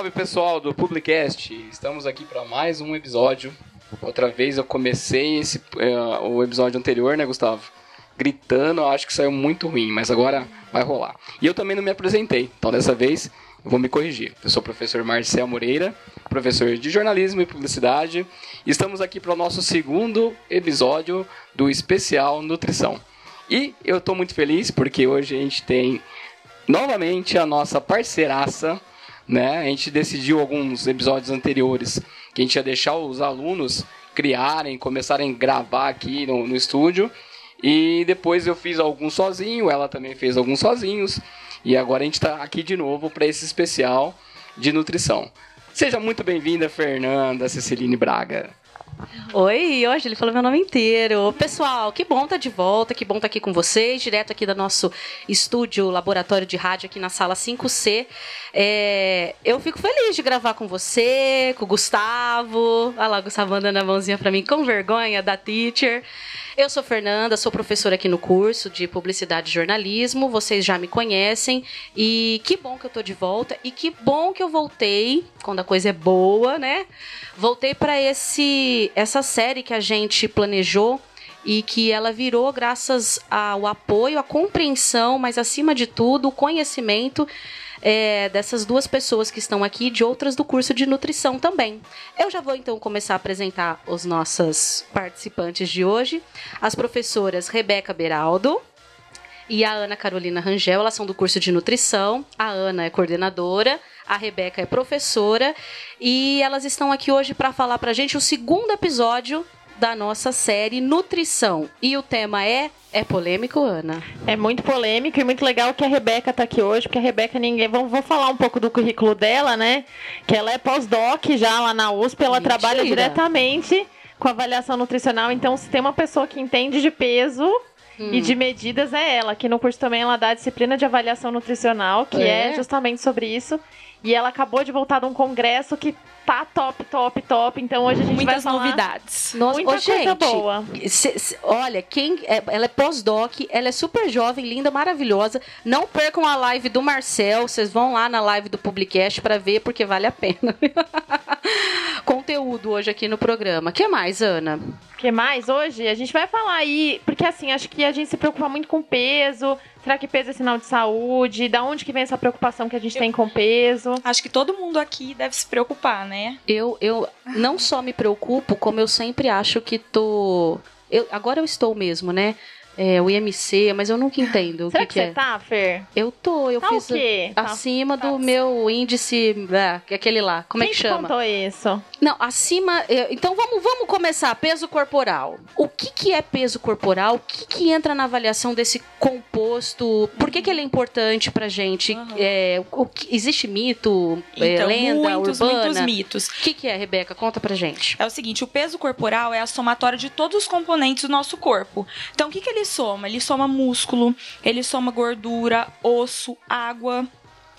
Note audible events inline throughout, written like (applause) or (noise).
Salve, pessoal do Publicast! Estamos aqui para mais um episódio. Outra vez eu comecei esse, uh, o episódio anterior, né, Gustavo? Gritando, acho que saiu muito ruim, mas agora vai rolar. E eu também não me apresentei, então dessa vez eu vou me corrigir. Eu sou o professor Marcel Moreira, professor de jornalismo e publicidade, e estamos aqui para o nosso segundo episódio do especial Nutrição. E eu estou muito feliz porque hoje a gente tem novamente a nossa parceiraça, né? A gente decidiu alguns episódios anteriores que a gente ia deixar os alunos criarem, começarem a gravar aqui no, no estúdio. E depois eu fiz alguns sozinho, ela também fez alguns sozinhos. E agora a gente está aqui de novo para esse especial de nutrição. Seja muito bem-vinda, Fernanda Ceciline Braga. Oi, hoje ele falou meu nome inteiro. Pessoal, que bom tá de volta, que bom tá aqui com vocês, direto aqui do nosso estúdio, laboratório de rádio aqui na sala 5C. É, eu fico feliz de gravar com você, com o Gustavo. Olha lá, o Gustavo mandando a mãozinha para mim com vergonha da teacher. Eu sou Fernanda, sou professora aqui no curso de Publicidade e Jornalismo. Vocês já me conhecem. E que bom que eu tô de volta. E que bom que eu voltei, quando a coisa é boa, né? Voltei para esse essa série que a gente planejou e que ela virou graças ao apoio, à compreensão, mas acima de tudo, o conhecimento é, dessas duas pessoas que estão aqui, de outras do curso de nutrição também. Eu já vou então começar a apresentar os nossos participantes de hoje. As professoras Rebeca Beraldo, e a Ana Carolina Rangel, elas são do curso de nutrição. A Ana é coordenadora, a Rebeca é professora e elas estão aqui hoje para falar para a gente o segundo episódio da nossa série Nutrição. E o tema é é polêmico, Ana? É muito polêmico e muito legal que a Rebeca tá aqui hoje, porque a Rebeca ninguém. Vamos, vou falar um pouco do currículo dela, né? Que ela é pós-doc já lá na USP, ela Mentira. trabalha diretamente com avaliação nutricional. Então, se tem uma pessoa que entende de peso, Hum. E de medidas é ela. Aqui no curso também ela dá a disciplina de avaliação nutricional, que é. é justamente sobre isso. E ela acabou de voltar de um congresso que tá top, top, top. Então hoje a gente Muitas vai falar novidades. Nossa, muita coisa gente, boa. Se, se, olha, quem é, ela é pós-doc, ela é super jovem, linda, maravilhosa. Não percam a live do Marcel, vocês vão lá na live do Publicast para ver porque vale a pena. (laughs) Conteúdo hoje aqui no programa. Que mais, Ana? que mais hoje? A gente vai falar aí, porque assim, acho que a gente se preocupa muito com peso. Será que peso é sinal de saúde? Da onde que vem essa preocupação que a gente eu, tem com peso? Acho que todo mundo aqui deve se preocupar, né? Eu, eu não só me preocupo, como eu sempre acho que tô. Eu, agora eu estou mesmo, né? é, o IMC, mas eu nunca entendo Será o que, que, que você é. tá, Fer? Eu tô, eu tá fiz o quê? Tá. acima tá. do meu índice, é, aquele lá, como Quem é que chama? contou isso? Não, acima, então vamos, vamos começar, peso corporal. O que que é peso corporal? O que que entra na avaliação desse composto? Por que que ele é importante pra gente? Uhum. É, o, existe mito, é, então, lenda muitos, urbana? Muitos mitos. O que que é, Rebeca? Conta pra gente. É o seguinte, o peso corporal é a somatória de todos os componentes do nosso corpo. Então, o que que ele soma? Ele soma músculo, ele soma gordura, osso, água.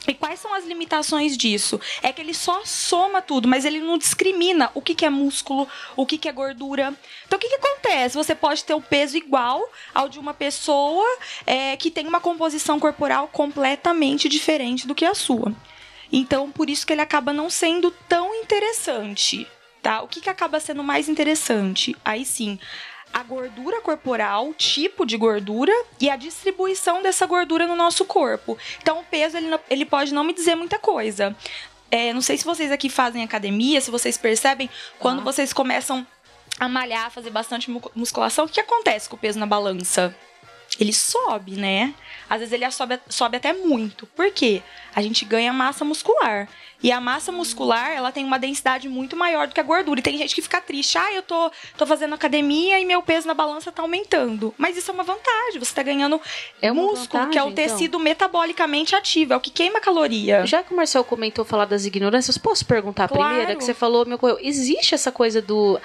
E quais são as limitações disso? É que ele só soma tudo, mas ele não discrimina o que, que é músculo, o que, que é gordura. Então, o que, que acontece? Você pode ter o peso igual ao de uma pessoa é, que tem uma composição corporal completamente diferente do que a sua. Então, por isso que ele acaba não sendo tão interessante. Tá? O que, que acaba sendo mais interessante? Aí sim, a gordura corporal, tipo de gordura e a distribuição dessa gordura no nosso corpo. Então, o peso ele, ele pode não me dizer muita coisa. É, não sei se vocês aqui fazem academia, se vocês percebem, quando ah. vocês começam a malhar, fazer bastante musculação, o que acontece com o peso na balança? Ele sobe, né? Às vezes ele sobe, sobe até muito. Por quê? A gente ganha massa muscular. E a massa muscular, ela tem uma densidade muito maior do que a gordura. E tem gente que fica triste. Ah, eu tô, tô fazendo academia e meu peso na balança tá aumentando. Mas isso é uma vantagem. Você tá ganhando é músculo, vantagem, que é o então. tecido então. metabolicamente ativo. É o que queima caloria. Já que o Marcel comentou falar das ignorâncias, posso perguntar claro. primeiro? Que você falou, meu Existe essa coisa do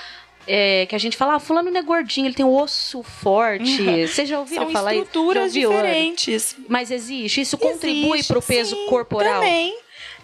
é, que a gente fala, ah, fulano não é gordinho, ele tem um osso forte. Uhum. (laughs) Vocês já ouviram São falar isso? estruturas diferentes. Mas existe? Isso contribui para o peso sim, corporal? Também.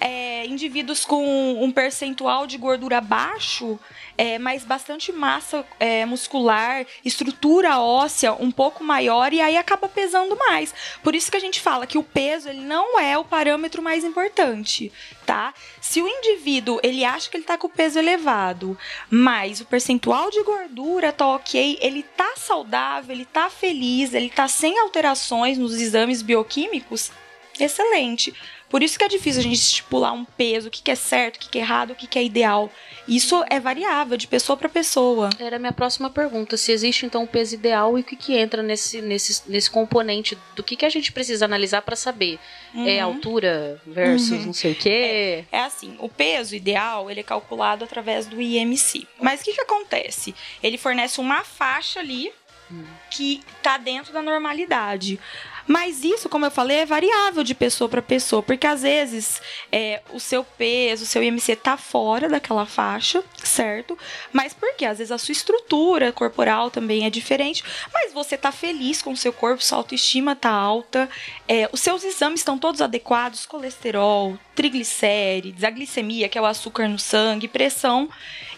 É, indivíduos com um percentual de gordura baixo, é, mas bastante massa é, muscular, estrutura óssea um pouco maior e aí acaba pesando mais. Por isso que a gente fala que o peso ele não é o parâmetro mais importante, tá? Se o indivíduo ele acha que ele tá com o peso elevado, mas o percentual de gordura tá ok, ele tá saudável, ele tá feliz, ele tá sem alterações nos exames bioquímicos, excelente. Por isso que é difícil a gente estipular um peso, o que, é certo, o que, é errado, o que, é ideal. Isso é variável de pessoa para pessoa. Era a minha próxima pergunta. Se existe então um peso ideal e o que, que entra nesse, nesse, nesse componente do que, que a gente precisa analisar para saber? É uhum. É altura versus uhum. não sei o quê? É, é, assim, o peso ideal ele é calculado através do IMC. Mas o que, que acontece? Ele fornece uma faixa ali hum. que está dentro da normalidade. Mas isso, como eu falei, é variável de pessoa para pessoa, porque às vezes é, o seu peso, o seu IMC tá fora daquela faixa, certo? Mas porque às vezes a sua estrutura corporal também é diferente, mas você tá feliz com o seu corpo, sua autoestima tá alta, é, os seus exames estão todos adequados, colesterol, triglicérides, a glicemia, que é o açúcar no sangue, pressão.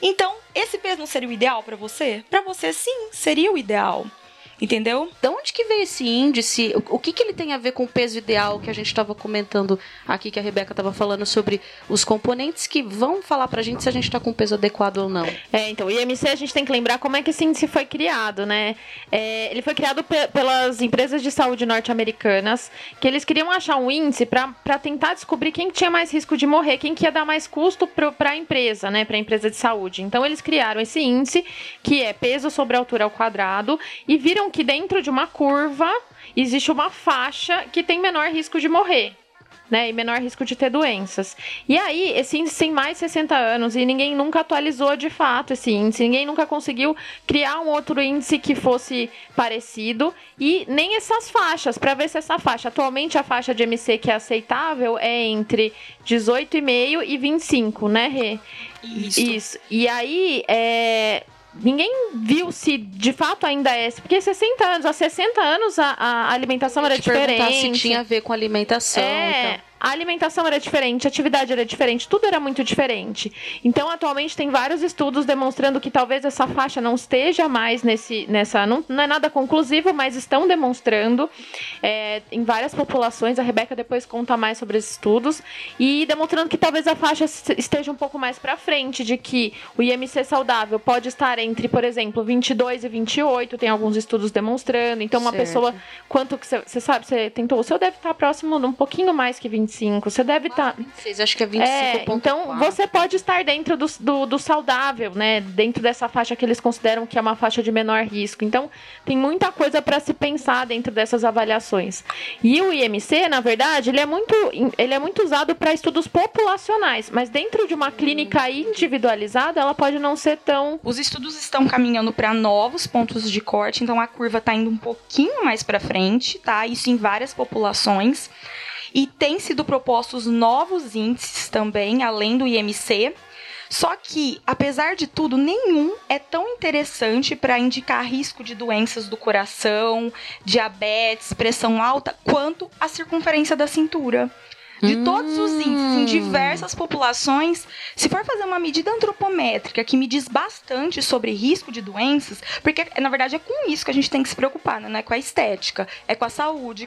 Então, esse peso não seria o ideal para você? Para você, sim, seria o ideal. Entendeu? De onde que veio esse índice? O, o que, que ele tem a ver com o peso ideal que a gente estava comentando aqui, que a Rebeca estava falando sobre os componentes que vão falar pra gente se a gente está com o peso adequado ou não? É, então, o IMC a gente tem que lembrar como é que esse índice foi criado, né? É, ele foi criado pe pelas empresas de saúde norte-americanas, que eles queriam achar um índice para tentar descobrir quem tinha mais risco de morrer, quem que ia dar mais custo para a empresa, né? Para a empresa de saúde. Então, eles criaram esse índice, que é peso sobre altura ao quadrado, e viram que dentro de uma curva existe uma faixa que tem menor risco de morrer. Né, e menor risco de ter doenças. E aí, esse índice tem mais de 60 anos e ninguém nunca atualizou de fato esse índice, ninguém nunca conseguiu criar um outro índice que fosse parecido e nem essas faixas, para ver se essa faixa, atualmente a faixa de MC que é aceitável é entre 18,5 e 25, né, Rê? Isso. Isso. E aí, é, ninguém viu se de fato ainda é. Porque 60 anos, há 60 anos a, a alimentação era diferente. Se tinha a ver com alimentação. É, então a alimentação era diferente, a atividade era diferente, tudo era muito diferente. Então, atualmente, tem vários estudos demonstrando que talvez essa faixa não esteja mais nesse. nessa. Não, não é nada conclusivo, mas estão demonstrando é, em várias populações. A Rebeca depois conta mais sobre esses estudos. E demonstrando que talvez a faixa esteja um pouco mais para frente, de que o IMC saudável pode estar entre, por exemplo, 22 e 28, tem alguns estudos demonstrando. Então, uma certo. pessoa, quanto que você sabe, você tentou, o seu deve estar próximo um pouquinho mais que 25. 25. Você deve estar. Tá... 26, acho que é 25. É, então você pode estar dentro do, do, do, saudável, né? Dentro dessa faixa que eles consideram que é uma faixa de menor risco. Então tem muita coisa para se pensar dentro dessas avaliações. E o IMC, na verdade, ele é muito, ele é muito usado para estudos populacionais, mas dentro de uma clínica individualizada, ela pode não ser tão. Os estudos estão caminhando para novos pontos de corte, então a curva está indo um pouquinho mais para frente, tá? Isso em várias populações. E tem sido propostos novos índices também, além do IMC. Só que, apesar de tudo, nenhum é tão interessante para indicar risco de doenças do coração, diabetes, pressão alta, quanto a circunferência da cintura. De todos os índices, em hum. diversas populações, se for fazer uma medida antropométrica que me diz bastante sobre risco de doenças, porque na verdade é com isso que a gente tem que se preocupar, né? não é com a estética, é com a saúde,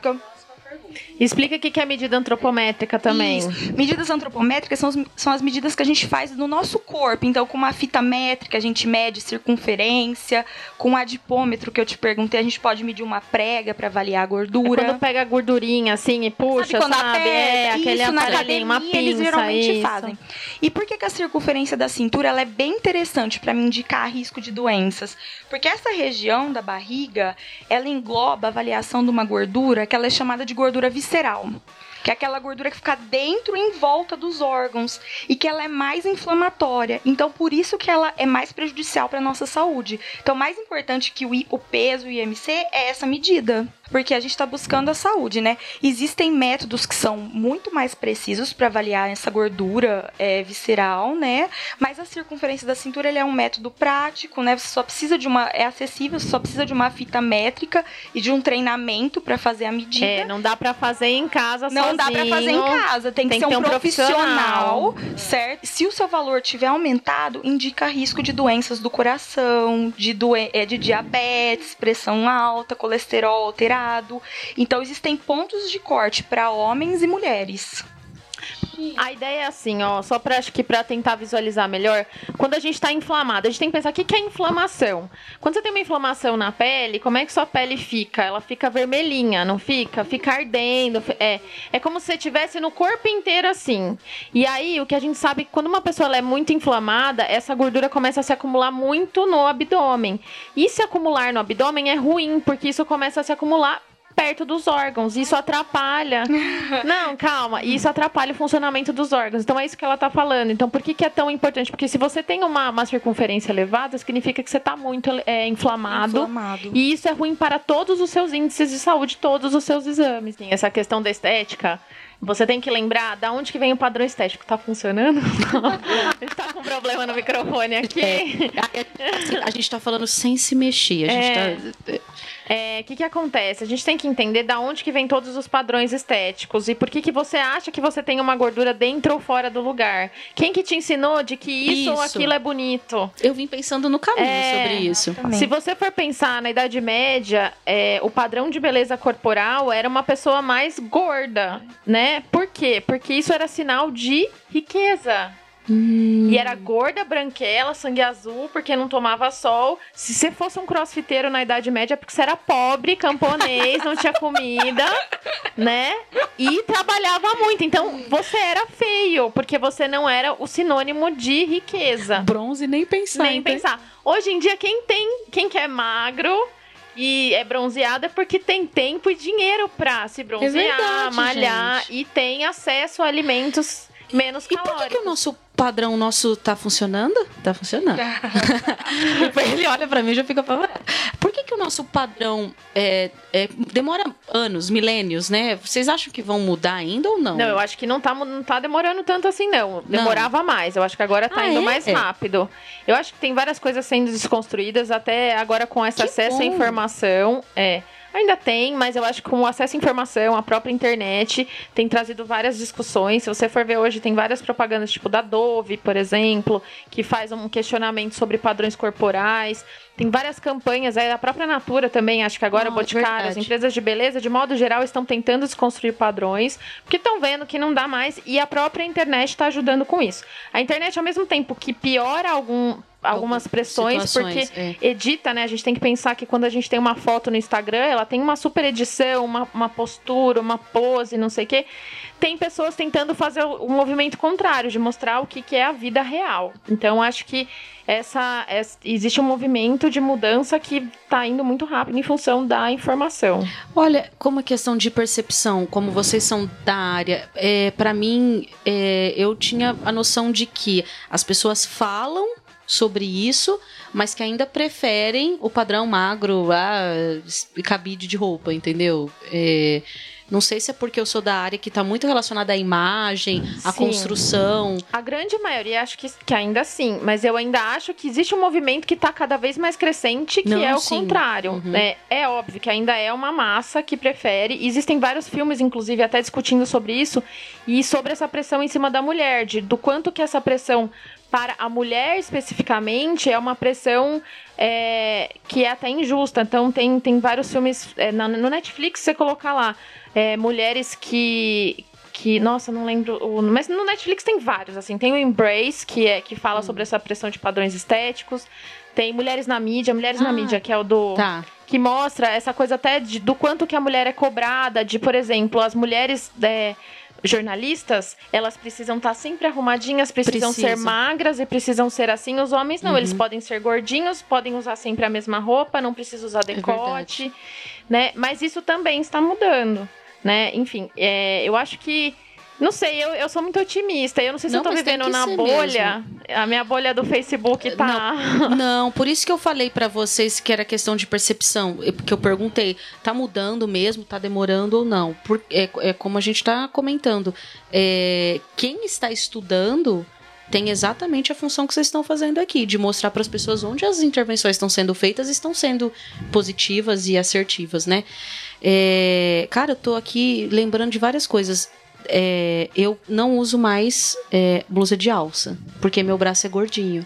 Explica o que é medida antropométrica também. Isso. Medidas antropométricas são, são as medidas que a gente faz no nosso corpo. Então, com uma fita métrica, a gente mede circunferência. Com o adipômetro que eu te perguntei, a gente pode medir uma prega para avaliar a gordura. É quando pega a gordurinha assim e puxa, sabe? Quando sabe? Aperta, é, aquele isso, aparelhinho, academia, uma pinça, eles geralmente isso. fazem. E por que, que a circunferência da cintura ela é bem interessante para me indicar risco de doenças? Porque essa região da barriga, ela engloba a avaliação de uma gordura que ela é chamada de gordura visceral que é aquela gordura que fica dentro e em volta dos órgãos e que ela é mais inflamatória. Então, por isso que ela é mais prejudicial para nossa saúde. Então, mais importante que o, o peso e o IMC é essa medida. porque a gente está buscando a saúde, né? Existem métodos que são muito mais precisos para avaliar essa gordura é, visceral, né? Mas a circunferência da cintura é um método prático, né? Você só precisa de uma. É acessível, você só precisa de uma fita métrica e de um treinamento para fazer a medida. É, não dá para fazer em casa Não sozinho. Dá para fazer em casa, tem, tem que, ser um, um profissional, profissional, certo? Se o seu valor tiver aumentado, indica risco de doenças do coração, de, doen é, de diabetes, pressão alta, colesterol alterado. Então existem pontos de corte para homens e mulheres. A ideia é assim, ó, só para acho que para tentar visualizar melhor, quando a gente está inflamado, a gente tem que pensar o que, que é inflamação. Quando você tem uma inflamação na pele, como é que sua pele fica? Ela fica vermelhinha, não fica? Fica ardendo, é, é como se você tivesse no corpo inteiro assim. E aí, o que a gente sabe, quando uma pessoa é muito inflamada, essa gordura começa a se acumular muito no abdômen. E se acumular no abdômen é ruim, porque isso começa a se acumular perto dos órgãos. Isso atrapalha. (laughs) Não, calma. Isso atrapalha o funcionamento dos órgãos. Então é isso que ela está falando. Então por que, que é tão importante? Porque se você tem uma, uma circunferência elevada, significa que você está muito é, inflamado, inflamado. E isso é ruim para todos os seus índices de saúde, todos os seus exames. Sim, essa questão da estética. Você tem que lembrar da onde que vem o padrão estético. Tá funcionando? a gente tá com problema no microfone aqui. É, a gente tá falando sem se mexer. A gente é. tá o é, que, que acontece? A gente tem que entender da onde que vem todos os padrões estéticos e por que, que você acha que você tem uma gordura dentro ou fora do lugar. Quem que te ensinou de que isso, isso. ou aquilo é bonito? Eu vim pensando no caminho é, sobre isso. Se você for pensar na Idade Média, é, o padrão de beleza corporal era uma pessoa mais gorda, né? Por quê? Porque isso era sinal de riqueza. Hum. E era gorda, branquela, sangue azul, porque não tomava sol. Se você fosse um crossfiteiro na Idade Média, é porque você era pobre, camponês, não tinha comida, (laughs) né? E trabalhava muito. Então, você era feio, porque você não era o sinônimo de riqueza. Bronze nem pensar. Nem então. pensar. Hoje em dia, quem tem, quem quer magro, e é bronzeado é porque tem tempo e dinheiro pra se bronzear, é verdade, malhar gente. e tem acesso a alimentos menos calóricos. E por que, que o nosso padrão nosso tá funcionando? Tá funcionando. (laughs) ele olha para mim e já fica apavorado. Por que, que o nosso padrão é, é, demora anos, milênios, né? Vocês acham que vão mudar ainda ou não? Não, eu acho que não tá, não tá demorando tanto assim, não. Demorava não. mais. Eu acho que agora tá ah, indo é? mais rápido. Eu acho que tem várias coisas sendo desconstruídas, até agora com esse que acesso bom. à informação. É. Ainda tem, mas eu acho que com o acesso à informação, a própria internet tem trazido várias discussões. Se você for ver hoje, tem várias propagandas, tipo da Dove, por exemplo, que faz um questionamento sobre padrões corporais. Tem várias campanhas, aí a própria Natura também, acho que agora, oh, Boticário, as empresas de beleza, de modo geral, estão tentando desconstruir padrões, porque estão vendo que não dá mais e a própria internet está ajudando com isso. A internet, ao mesmo tempo que piora algum algumas pressões, porque é. edita, né? A gente tem que pensar que quando a gente tem uma foto no Instagram, ela tem uma super edição, uma, uma postura, uma pose, não sei o quê. Tem pessoas tentando fazer o, movimento contrário, de mostrar o que, que é a vida real. Então, acho que essa, essa, existe um movimento de mudança que está indo muito rápido em função da informação. Olha, como a questão de percepção, como vocês são da área, é, para mim, é, eu tinha a noção de que as pessoas falam sobre isso, mas que ainda preferem o padrão magro, ah, cabide de roupa, entendeu? É, não sei se é porque eu sou da área que está muito relacionada à imagem, à sim. construção. A grande maioria acho que, que ainda sim, mas eu ainda acho que existe um movimento que está cada vez mais crescente, que não, é o sim. contrário. Uhum. É, é óbvio que ainda é uma massa que prefere. Existem vários filmes, inclusive, até discutindo sobre isso, e sobre essa pressão em cima da mulher, de, do quanto que essa pressão para a mulher especificamente é uma pressão é, que é até injusta. Então tem, tem vários filmes é, na, no Netflix você colocar lá é, mulheres que que nossa não lembro o, mas no Netflix tem vários assim tem o Embrace que é que fala hum. sobre essa pressão de padrões estéticos tem Mulheres na Mídia, Mulheres ah, na Mídia, que é o do. Tá. Que mostra essa coisa até de, do quanto que a mulher é cobrada, de, por exemplo, as mulheres. É, jornalistas, elas precisam estar tá sempre arrumadinhas, precisam Precisa. ser magras e precisam ser assim. Os homens não, uhum. eles podem ser gordinhos, podem usar sempre a mesma roupa, não precisa usar é decote, é né? Mas isso também está mudando, né? Enfim, é, eu acho que Não sei, eu, eu sou muito otimista. Eu não sei se Não, eu tô vivendo na bolha. A minha bolha do Facebook tá. Não, por isso que eu falei pra vocês que era questão de percepção, é porque eu perguntei, tá mudando mesmo, tá demorando ou não? Por, é, é como a gente tá comentando, é, quem está estudando tem exatamente a função que vocês estão fazendo aqui, de mostrar para as pessoas onde as intervenções estão sendo feitas e estão sendo positivas e assertivas, né? É, cara, eu tô aqui lembrando de várias coisas. É, eu não uso mais é, blusa de alça, porque meu braço é gordinho.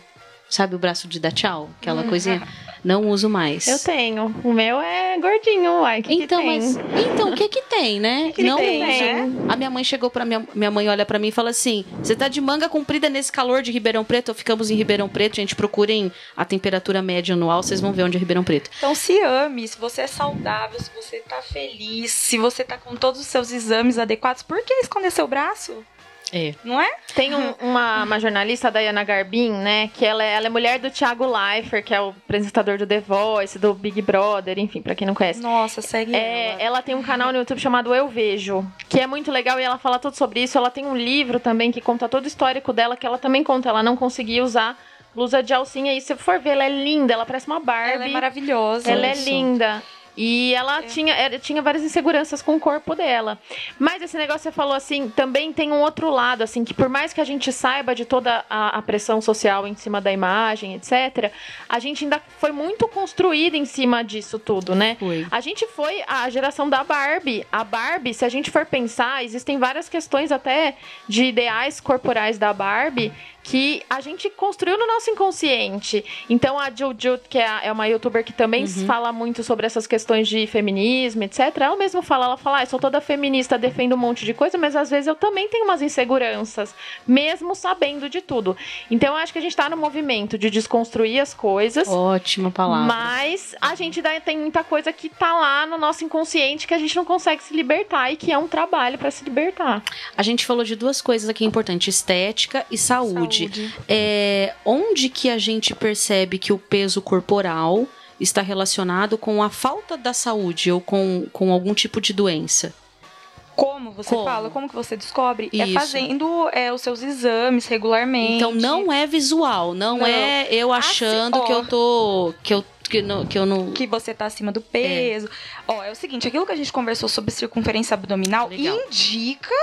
Sabe o braço de dar tchau? Aquela coisinha. (laughs) Não uso mais. Eu tenho. O meu é gordinho, uai. Que Então, que tem? mas então o que que tem, né? (laughs) que não tem, uso. né? A minha mãe chegou para minha, minha mãe olha pra mim e fala assim: "Você tá de manga comprida nesse calor de Ribeirão Preto? Ficamos em Ribeirão Preto, gente, procurem a temperatura média anual, vocês vão ver onde é Ribeirão Preto". Então se ame, se você é saudável, se você tá feliz, se você tá com todos os seus exames adequados, por que esconder seu braço? É. Não é? Tem um- uma, uma jornalista, a Diana Garbin, né? Que ela é, ela é mulher do Thiago Leifert, que é o apresentador do The Voice, do Big Brother, enfim, pra quem não conhece. Nossa, segue É, ela. ela tem um canal no YouTube chamado Eu Vejo, que é muito legal e ela fala tudo sobre isso. Ela tem um livro também que conta todo o histórico dela, que ela também conta. Ela não conseguia usar blusa de alcinha. E se for ver, ela é linda, ela parece uma Barbie. Ela é maravilhosa. Ela é Isso. linda. E ela tinha, era- tinha várias inseguranças com o corpo dela. Mas esse negócio que você falou assim, também tem um outro lado, assim, que por mais que a gente saiba de toda a, a pressão social em cima da imagem, etc., a gente ainda foi muito construída em cima disso tudo, né? Foi. A gente foi a geração da Barbie. A Barbie, se a gente for pensar, existem várias questões até de ideais corporais da Barbie que a gente construiu no nosso inconsciente. Então a Juju, que é, é uma youtuber que também fala muito sobre essas questões de feminismo, etc. Ela mesma fala, ela fala, ah, eu sou toda feminista, defendo um monte de coisa, mas às vezes eu também tenho umas inseguranças, mesmo sabendo de tudo. Então eu acho que a gente tá no movimento de desconstruir as coisas. Ótima palavra. Mas a gente tem muita coisa que tá lá no nosso inconsciente que a gente não consegue se libertar e que é um trabalho pra se libertar. A gente falou de duas coisas aqui importantes: estética e saúde. É, onde que a gente percebe que o peso corporal está relacionado com a falta da saúde ou com, com algum tipo de doença? Como você Como? fala, como que você descobre? É Isso. fazendo é, os seus exames regularmente. Então não é visual, não, Não. é eu achando Assim, ó. que eu tô que eu que, não, que eu não que você tá acima do peso. Ó, é o seguinte, aquilo que a gente conversou sobre circunferência abdominal Legal. indica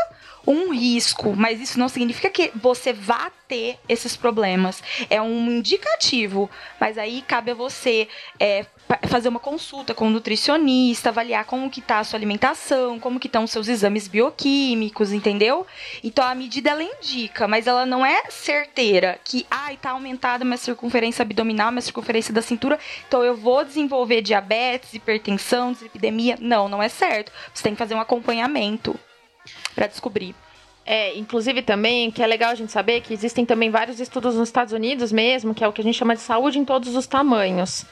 um risco, mas isso não significa que você vá ter esses problemas. É um indicativo, mas aí cabe a você é, fazer uma consulta com um nutricionista, avaliar como que tá a sua alimentação, como que estão os seus exames bioquímicos, entendeu? Então a medida ela indica, mas ela não é certeira que, ai, tá aumentada minha circunferência abdominal, minha circunferência da cintura, então eu vou desenvolver diabetes, hipertensão, dislipidemia. Não, não é certo. Você tem que fazer um acompanhamento pra descobrir. É, inclusive também, que é legal a gente saber que existem também vários estudos nos Estados Unidos mesmo, que é o que a gente chama de saúde em todos os tamanhos.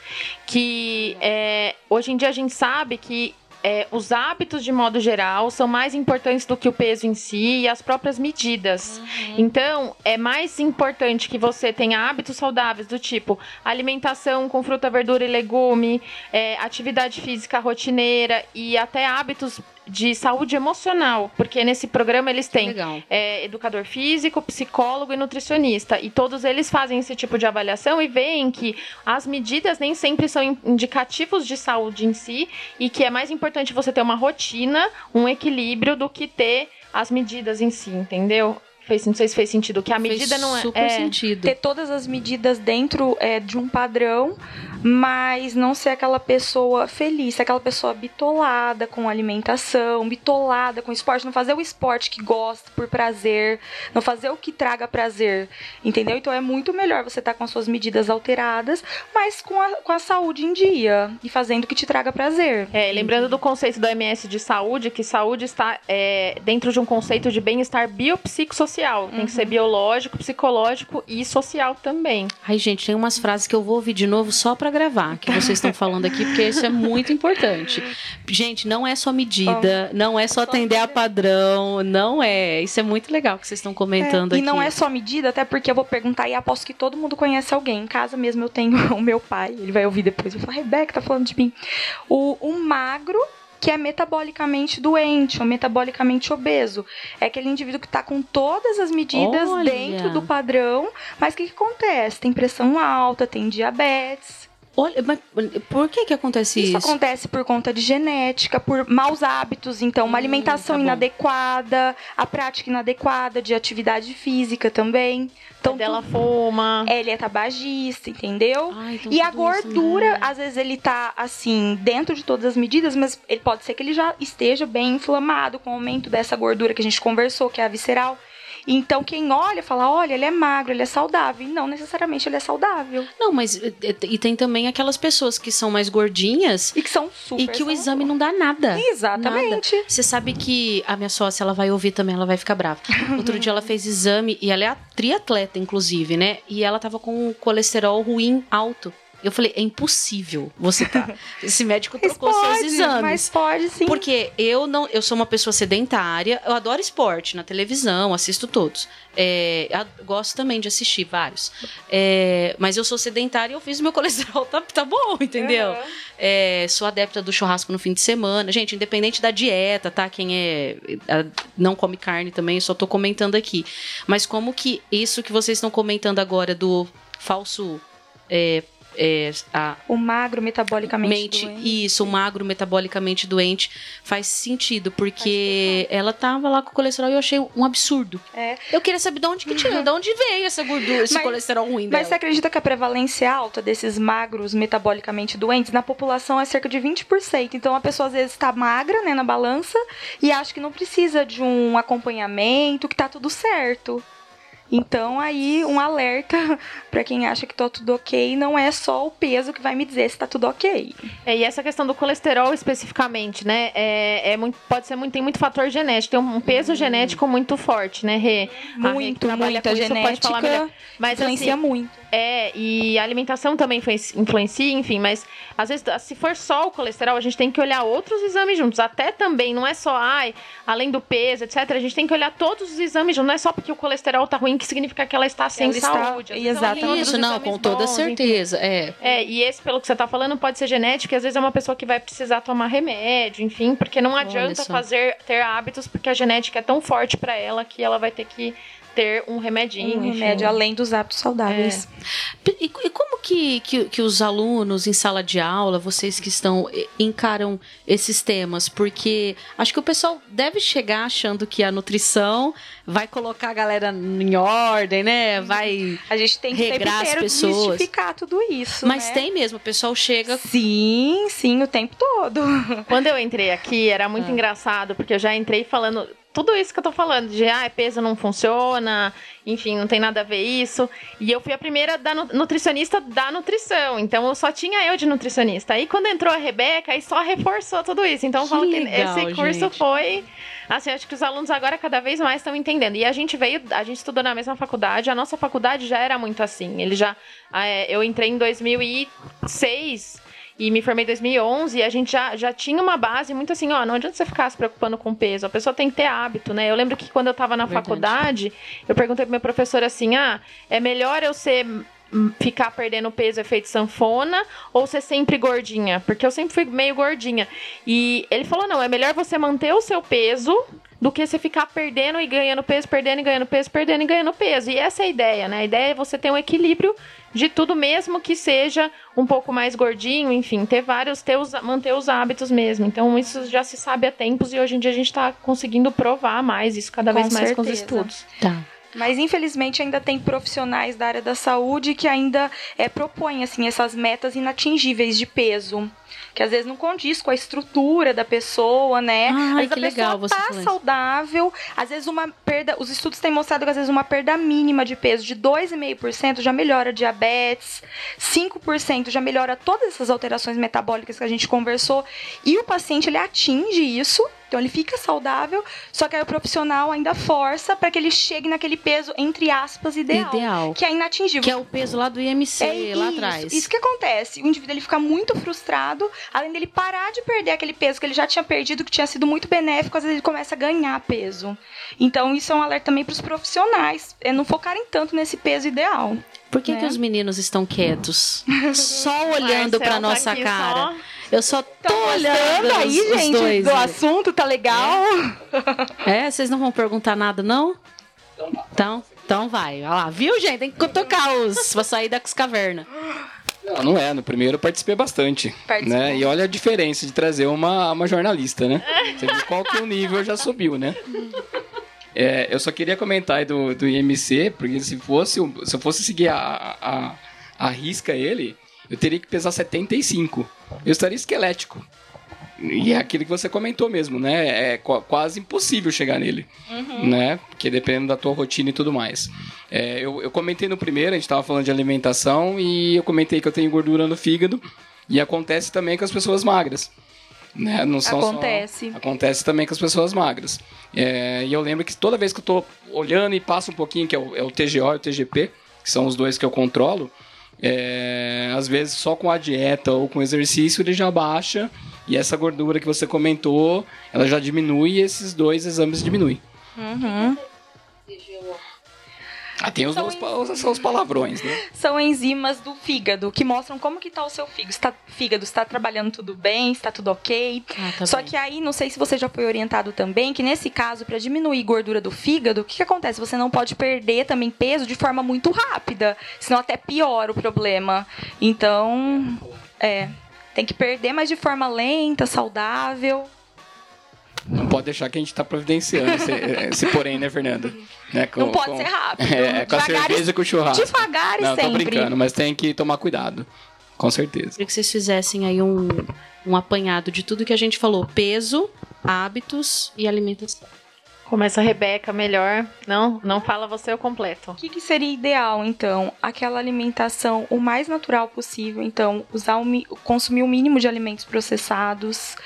Que é, hoje em dia a gente sabe que é, os hábitos, de modo geral, são mais importantes do que o peso em si e as próprias medidas. Então, é mais importante que você tenha hábitos saudáveis do tipo alimentação com fruta, verdura e legume, é, atividade física rotineira e até hábitos de saúde emocional, porque nesse programa eles têm é, educador físico, psicólogo e nutricionista. E todos eles fazem esse tipo de avaliação e veem que as medidas nem sempre são in- indicativos de saúde em si e que é mais importante você ter uma rotina, um equilíbrio do que ter as medidas em si, entendeu? Fez, não sei se fez sentido, que a medida Fez não é. super é, sentido. Ter todas as medidas dentro é, de um padrão, mas não ser aquela pessoa feliz, ser aquela pessoa bitolada com alimentação, bitolada com esporte, não fazer o esporte que gosta por prazer, não fazer o que traga prazer, entendeu? Então é muito melhor você estar com as suas medidas alteradas, mas com a, com a saúde em dia e fazendo o que te traga prazer. É, lembrando do conceito da OMS de saúde, que saúde está é, dentro de um conceito de bem-estar biopsicossocial. Tem que ser biológico, psicológico e social também. Ai, gente, tem umas frases que eu vou ouvir de novo só pra gravar, que vocês estão falando aqui, porque isso é muito importante. Gente, não é só medida, não é só atender a padrão, não é. Isso é muito legal que vocês estão comentando É, aqui. E não é só medida, até porque eu vou perguntar e aposto que todo mundo conhece alguém. Em casa mesmo eu tenho (laughs) o meu pai, ele vai ouvir depois. Eu falo, Rebeca, tá falando de mim. O, o magro que é metabolicamente doente ou metabolicamente obeso. É aquele indivíduo que está com todas as medidas Olha. dentro do padrão, mas o que, que acontece? Tem pressão alta, tem diabetes. Olha, mas por que que acontece isso? Isso acontece por conta de genética, por maus hábitos, então, uma Hum, alimentação tá inadequada, a prática inadequada de atividade física também. Então, dela fuma. ele é tabagista, entendeu? Ah, então E a tudo isso, gordura, né? às vezes ele tá assim, dentro de todas as medidas, mas ele pode ser que ele já esteja bem inflamado com o aumento dessa gordura que a gente conversou, que é a visceral. Então quem olha fala, olha, ele é magro, ele é saudável. E não necessariamente ele é saudável. Não, mas e, e tem também aquelas pessoas que são mais gordinhas E que são super e que o saudáveis. exame não dá nada. Exatamente. Você sabe que a minha sócia, ela vai ouvir também, ela vai ficar brava. (laughs) Outro dia ela fez exame, e ela é triatleta, inclusive, né? E ela tava com colesterol ruim alto. Eu falei, é impossível você tá. (laughs) Esse médico trocou seus pode, exames. mas pode sim. Porque eu não, eu sou uma pessoa sedentária, eu adoro esporte na televisão, assisto todos. É, gosto também de assistir vários. É, mas eu sou sedentária e eu fiz meu (laughs) colesterol, tá, tá bom, entendeu? Uhum. É, sou adepta do churrasco no fim de semana. Gente, independente da dieta, tá? Quem é não come carne também, só tô comentando aqui. Mas como que isso que vocês estão comentando agora do falso. É, é, a, O magro metabolicamente mente, doente. isso, o magro metabolicamente doente faz sentido, porque ela tava lá com colesterol e eu achei um absurdo. É. Eu queria saber de onde que tinha, de onde veio essa gordura, esse Mas- colesterol ruim Mas você dela. acredita que a prevalência alta desses magros metabolicamente doentes na população é cerca de 20%? Então a pessoa às vezes está magra, né, na balança e acha que não precisa de um acompanhamento, que tá tudo certo. Então aí um alerta (laughs) pra quem acha que tá tudo ok, não é só o peso que vai me dizer se tá tudo ok. É, e essa questão do colesterol especificamente, né? É, é muito, pode ser muito, tem muito fator genético, tem um peso genético muito forte, né, Rê? Rê Muito, trabalha muita com isso pode falar melhor. genética Mas influencia assim, muito. É, e a alimentação também influencia, enfim, mas às vezes, se for só o colesterol, a gente tem que olhar outros exames juntos. Até também, não é só, ai, além do peso, etc., a gente tem que olhar todos os exames juntos. Não é só porque o colesterol tá ruim que significa que ela está sem Ela está- saúde. Tem exatamente. Isso, não, com toda bons, enfim. certeza. É. É, e esse, pelo que você tá falando, pode ser genético, e às vezes é uma pessoa que vai precisar tomar remédio, enfim, porque não adianta fazer ter hábitos, porque a genética é tão forte pra ela que ela vai ter que ter um remedinho. Um enfim. remédio além dos hábitos saudáveis. E, e como que, que, que os alunos em sala de aula, vocês que estão, encaram esses temas? Porque acho que o pessoal deve chegar achando que a nutrição vai colocar a galera em ordem, né? Vai. A gente tem que Regrar as pessoas. desmistificar tudo isso. Mas né? tem mesmo, o pessoal chega. Sim, sim, o tempo todo. (laughs) Quando eu entrei aqui, era muito Ah. engraçado, porque eu já entrei falando tudo isso que eu tô falando, de ah, peso não funciona, enfim, não tem nada a ver isso. E eu fui a primeira da nu- nutricionista da nutrição, então eu só tinha eu de nutricionista. Aí quando entrou a Rebeca, aí só reforçou tudo isso. Então eu Que falo que legal, esse curso gente. foi. Assim, acho que os alunos agora cada vez mais estão entendendo. E a gente veio, a gente estudou na mesma faculdade, a nossa faculdade já era muito assim. Ele já. ah, é, eu entrei em 2006 e me formei em 2011 e a gente já, já tinha uma base muito assim, ó, não adianta você ficar se preocupando com peso, a pessoa tem que ter hábito, né? Eu lembro que quando eu tava na Verdade. faculdade, eu perguntei pro meu professor assim, ah, é melhor eu ser ficar perdendo peso efeito sanfona ou ser sempre gordinha? Porque eu sempre fui meio gordinha. E ele falou, não, é melhor você manter o seu peso do que você ficar perdendo e ganhando peso, perdendo e ganhando peso, perdendo e ganhando peso. E essa é a ideia, né? A ideia é você ter um equilíbrio de tudo mesmo que seja um pouco mais gordinho, enfim, ter vários, ter os, manter os hábitos mesmo. Então isso já se sabe há tempos e hoje em dia a gente está conseguindo provar mais isso cada Com vez mais com os certeza. estudos. Tá. Mas infelizmente ainda tem profissionais da área da saúde que ainda é, propõem assim essas metas inatingíveis de peso. Que às vezes não condiz com a estrutura da pessoa, né? Ai, às vezes que a pessoa legal você tá saudável, às vezes uma perda. Os estudos têm mostrado que às vezes uma perda mínima de peso de 2,5% já melhora diabetes, 5% já melhora todas essas alterações metabólicas que a gente conversou. E o paciente ele atinge isso, então ele fica saudável, só que aí o profissional ainda força para que ele chegue naquele peso, entre aspas, ideal. Ideal. Que é inatingível. Que é o peso lá do IMC, É lá isso, atrás. Isso que acontece. O indivíduo ele fica muito frustrado, além dele parar de perder aquele peso que ele já tinha perdido, que tinha sido muito benéfico, às vezes ele começa a ganhar peso. Então isso é um alerta também para os profissionais, é não focarem tanto nesse peso ideal. Por que, né? que os meninos estão quietos? (laughs) Só olhando tá nossa aqui cara. só Eu só tô olhando aí, os, gente, os dois, do né? assunto, tá legal? É, vocês não vão perguntar nada, não? Então, então vai. Olha lá, viu, gente? Tem que tocar os. Pra sair das cavernas. Não, não é. No primeiro eu participei bastante. Participou. Né? E olha a diferença de trazer uma, uma jornalista, né? (laughs) Você viu qual que o nível já subiu, né? É, eu só queria comentar aí do, do IMC, porque se fosse se eu fosse seguir a, a, a risca ele, eu teria que pesar 75. Eu estaria esquelético. E é aquilo que você comentou mesmo, né? É qu- quase impossível chegar nele, né? Porque dependendo da tua rotina e tudo mais. É, eu, eu comentei no primeiro, a gente tava falando de alimentação e eu comentei que eu tenho gordura no fígado e acontece também com as pessoas magras. Né? Não são só- Acontece. acontece também com as pessoas magras. É, e eu lembro que toda vez que eu tô olhando e passo um pouquinho, que é o, é o TGO e o TGP, que são os dois que eu controlo, é, às vezes só com a dieta ou com exercício ele já baixa e essa gordura que você comentou, ela já diminui e esses dois exames diminuem. Uhum. Ah, tem os, São os, os palavrões, né? (laughs) São enzimas do fígado que mostram como que tá o seu fígado. Está, fígado está trabalhando tudo bem, está tudo ok. Ah, tá Só bem. que aí, não sei se você já foi orientado também, que nesse caso, para diminuir gordura do fígado, o que, que acontece? Você não pode perder também peso de forma muito rápida, senão até piora o problema. Então, é, tem que perder, mas de forma lenta, saudável. Não pode deixar que a gente tá providenciando esse, (laughs) esse porém, né, Fernanda? Né, com- não pode com- ser rápido. É, com a cerveja e com o churrasco. Devagar e Não, tô sempre. brincando, mas tem que tomar cuidado. Com certeza. Queria que vocês fizessem aí um, um apanhado de tudo que a gente falou: peso, hábitos e alimentação. Começa a Rebeca, melhor. Não, não fala você o completo. O que, que seria ideal, então? Aquela alimentação o mais natural possível. Então, usar o, mi- consumir o mínimo de alimentos processados.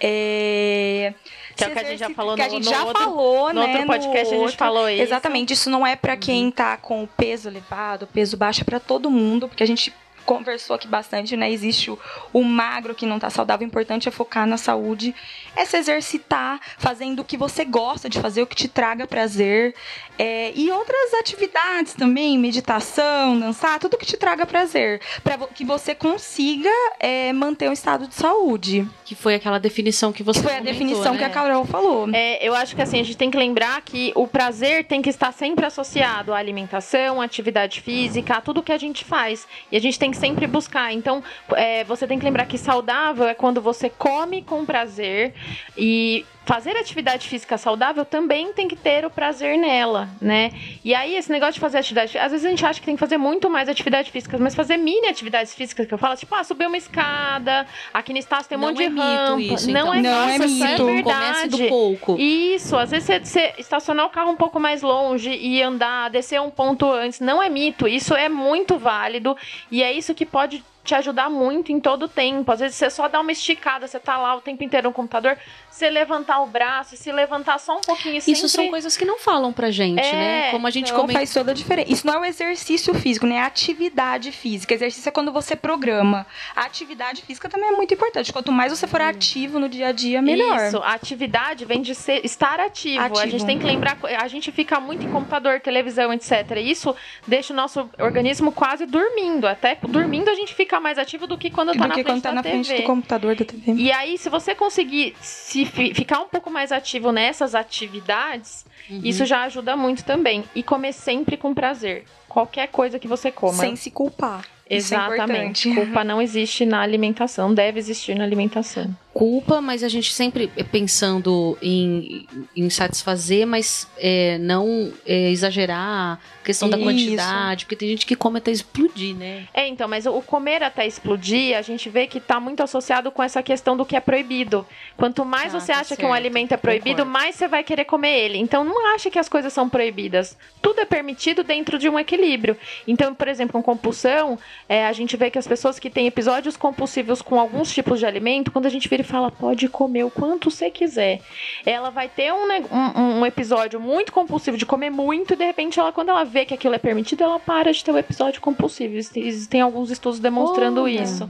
É... Que é o que a gente já falou que a no- gente no já outro- falou, No né? outro podcast a gente falou isso. Exatamente, isso não é pra quem tá com o peso elevado, peso baixo, é pra todo mundo, porque a gente conversou aqui bastante, né? Existe o, o magro que não tá saudável, o importante é focar na saúde, é se exercitar, fazendo o que você gosta de fazer, o que te traga prazer, é, e outras atividades também, meditação, dançar, tudo que te traga prazer, para que você consiga é, manter um estado de saúde. Que foi aquela definição que você Que foi a comentou, definição né? que a Carol falou. É, eu acho que assim, a gente tem que lembrar que o prazer tem que estar sempre associado à alimentação, à atividade física, a tudo que a gente faz. E a gente tem que sempre buscar. Então, é, você tem que lembrar que saudável é quando você come com prazer e fazer atividade física saudável também tem que ter o prazer nela, né? E aí, esse negócio de fazer atividade às vezes a gente acha que tem que fazer muito mais atividade física, mas fazer mini atividades físicas que eu falo, tipo, ah, subir uma escada, aqui no Estácio tem um Não monte é de rampa. isso, não então. é Não é mito, isso mito. é verdade. Comece do pouco. Isso, às vezes você, você estacionar o carro um pouco mais longe e andar, descer um ponto antes, não é mito, isso é muito válido e é isso que pode te ajudar muito em todo o tempo. Às vezes você só dá uma esticada, você tá lá o tempo inteiro no computador, você levantar o braço, se levantar só um pouquinho sempre... Isso são coisas que não falam pra gente, É, né? Como a gente Então comentou. faz toda a diferença. Isso não é um exercício físico, né? É atividade física. Exercício é quando você programa. A atividade física também é muito importante. Quanto mais você for ativo no dia a dia, melhor. Isso, a atividade vem de ser, estar ativo. A Ativo. gente tem que lembrar, a gente fica muito em computador, televisão, etc. Isso deixa o nosso organismo quase dormindo. Até dormindo a gente fica mais ativo do que quando tá do na que frente quando tá da na TV. frente do computador da TV. E aí, se você conseguir se fi- ficar um pouco mais ativo nessas atividades, Uhum. isso já ajuda muito também. E comer sempre com prazer. Qualquer coisa que você coma. Sem se culpar. Isso é Exatamente. importante. Culpa não existe na alimentação, deve existir na alimentação. Culpa, mas a gente sempre pensando em, em satisfazer, mas é, não é, exagerar a questão da Isso. quantidade, porque tem gente que come até explodir, né? É, então, mas o comer até explodir, a gente vê que está muito associado com essa questão do que é proibido. Quanto mais Ah, você tá acha que um certo. alimento é proibido, Concordo. mais você vai querer comer ele. Então, não acha que as coisas são proibidas. Tudo é permitido dentro de um equilíbrio. Então, por exemplo, com compulsão, é, a gente vê que as pessoas que têm episódios compulsivos com alguns tipos de alimento, quando a gente vira e fala, pode comer o quanto você quiser, ela vai ter um, um- um episódio muito compulsivo de comer muito, e de repente, ela, quando ela vê que aquilo é permitido, ela para de ter o episódio compulsivo. Existem alguns estudos demonstrando Olha. isso.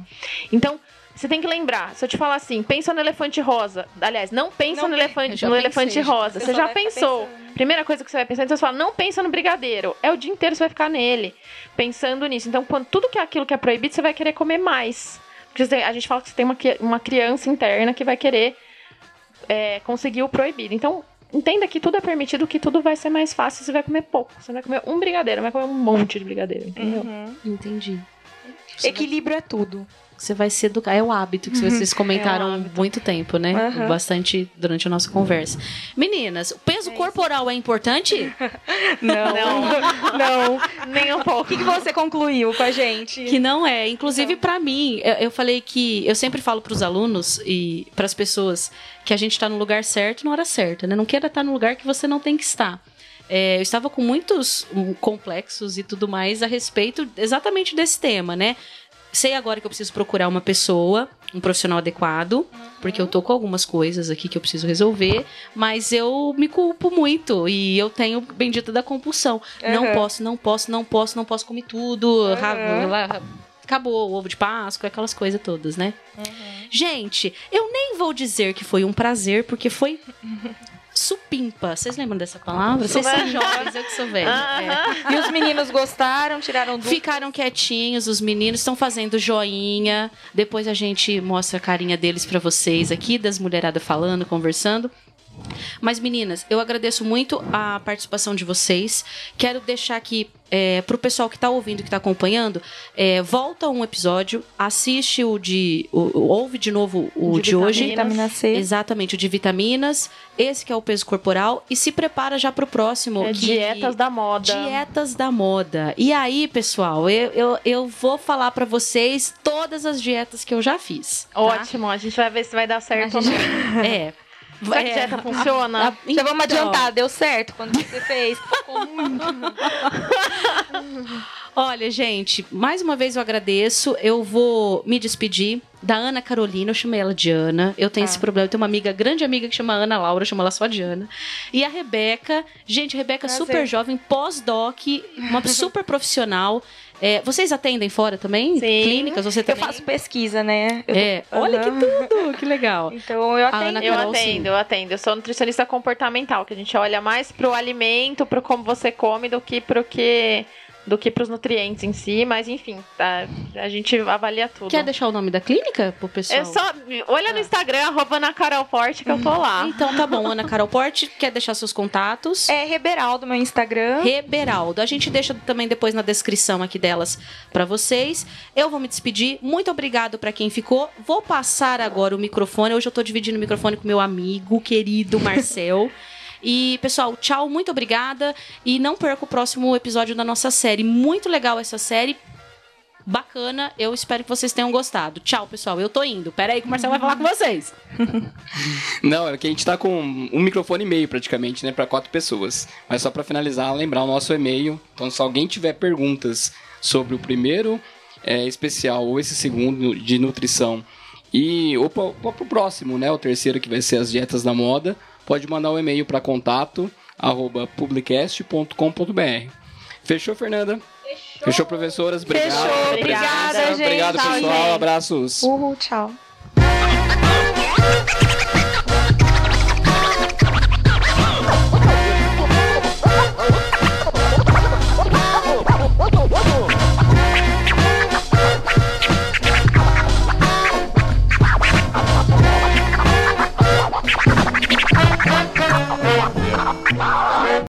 Então, você tem que lembrar, se eu te falar assim, pensa no elefante rosa. Aliás, não pensa Não no elefante, no pensei, elefante rosa. Você já pensou? Primeira coisa que você vai pensar, então você fala, não pensa no brigadeiro. É o dia inteiro você vai ficar nele, pensando nisso. Então, quando tudo que é aquilo que é proibido, você vai querer comer mais. Porque a gente fala que você tem uma, uma criança interna que vai querer é, conseguir o proibido. Então, entenda que tudo é permitido, que tudo vai ser mais fácil. Você vai comer pouco. Você vai comer um brigadeiro, vai comer um monte de brigadeiro, entendeu? Uhum. Entendi. Equilíbrio é tudo. Você vai se educar. É o hábito que uhum. vocês comentaram há é muito tempo, né? Uhum. Bastante durante a nossa conversa. Meninas, o peso é corporal é importante? (laughs) Não. não. não. Nem um pouco. O que, que, você concluiu com a gente? Que não é. Inclusive, para mim, eu, eu, falei que. Eu sempre falo para os alunos e para as pessoas que a gente está no lugar certo na hora certa, né? Não queira estar no lugar que você não tem que estar. É, eu estava com muitos um, complexos e tudo mais a respeito exatamente desse tema, né? Sei agora que eu preciso procurar uma pessoa, um profissional adequado, uhum. porque eu tô com algumas coisas aqui que eu preciso resolver, mas eu me culpo muito e eu tenho bendita da compulsão. Uhum. Não posso, não posso, não posso, não posso comer tudo. Uhum. Acabou o ovo de Páscoa, aquelas coisas todas, né? Gente, eu nem vou dizer que foi um prazer, porque foi supimpa. Vocês lembram dessa palavra? Vocês são jovens, eu que sou velha. É. E os meninos gostaram, tiraram dúvidas? Ficaram quietinhos, os meninos estão fazendo joinha. Depois a gente mostra a carinha deles para vocês aqui, das mulheradas falando, conversando. Mas, meninas, eu agradeço muito a participação de vocês. Quero deixar aqui é, para o pessoal que está ouvindo, que está acompanhando, é, volta um episódio, assiste o de. O, ouve de novo o de, de hoje. Vitamina C. Exatamente, o de vitaminas. Esse que é o peso corporal. E se prepara já para o próximo. É, que, dietas da moda. Dietas da moda. E aí, pessoal, eu, eu, eu vou falar para vocês todas as dietas que eu já fiz. Tá? Ótimo, a gente vai ver se vai dar certo. Gente... (laughs) é. Será que dieta funciona? A, a, Já vamos então. adiantar, deu certo quando você fez. Ficou muito. (laughs) Olha, gente, mais uma vez eu agradeço. Eu vou me despedir da Ana Carolina, eu chamei ela de Ana. Eu tenho ah. esse problema. Eu tenho uma amiga, grande amiga, que chama Ana Laura, eu chamo ela só de Ana. E a Rebeca, gente, a Rebeca é super jovem, pós-doc, uma super profissional. É, vocês atendem fora também? Sim. Clínicas? Você também? Eu faço pesquisa, né? É. Uhum. Olha que tudo, que legal. Então eu atendo. eu atendo, sim. eu atendo. Eu sou nutricionista comportamental, que a gente olha mais pro alimento, pro como você come, do que pro que do que para os nutrientes em si, mas enfim, tá, a gente avalia tudo. Quer deixar o nome da clínica pro pessoal? É só, olha no ah. Instagram, arroba Ana Carol Porte, que eu tô lá. Então tá bom, Ana Carol Porte, quer deixar seus contatos? É Reberaldo, meu Instagram. Reberaldo. A gente deixa também depois na descrição aqui delas para vocês. Eu vou me despedir. Muito obrigado para quem ficou. Vou passar agora o microfone. Hoje eu tô dividindo o microfone com meu amigo querido Marcel. (laughs) E, pessoal, tchau, muito obrigada. E não perca o próximo episódio da nossa série. Muito legal essa série. Bacana, eu espero que vocês tenham gostado. Tchau, pessoal. Eu tô indo. Pera aí que o Marcelo vai falar com vocês. (laughs) Não, é que a gente tá com um microfone e meio praticamente, né, para quatro pessoas. Mas só para finalizar, lembrar o nosso e-mail. Então, se alguém tiver perguntas sobre o primeiro é, especial ou esse segundo de nutrição e ou para o próximo, né, o terceiro que vai ser as dietas da moda, pode mandar um e-mail para contato arroba publicast.com.br. Fechou, Fernanda? Fechou, Fechou professoras? Obrigado. Fechou. Obrigada, Obrigado, gente. Obrigado, pessoal. Abraços. Uhul, tchau.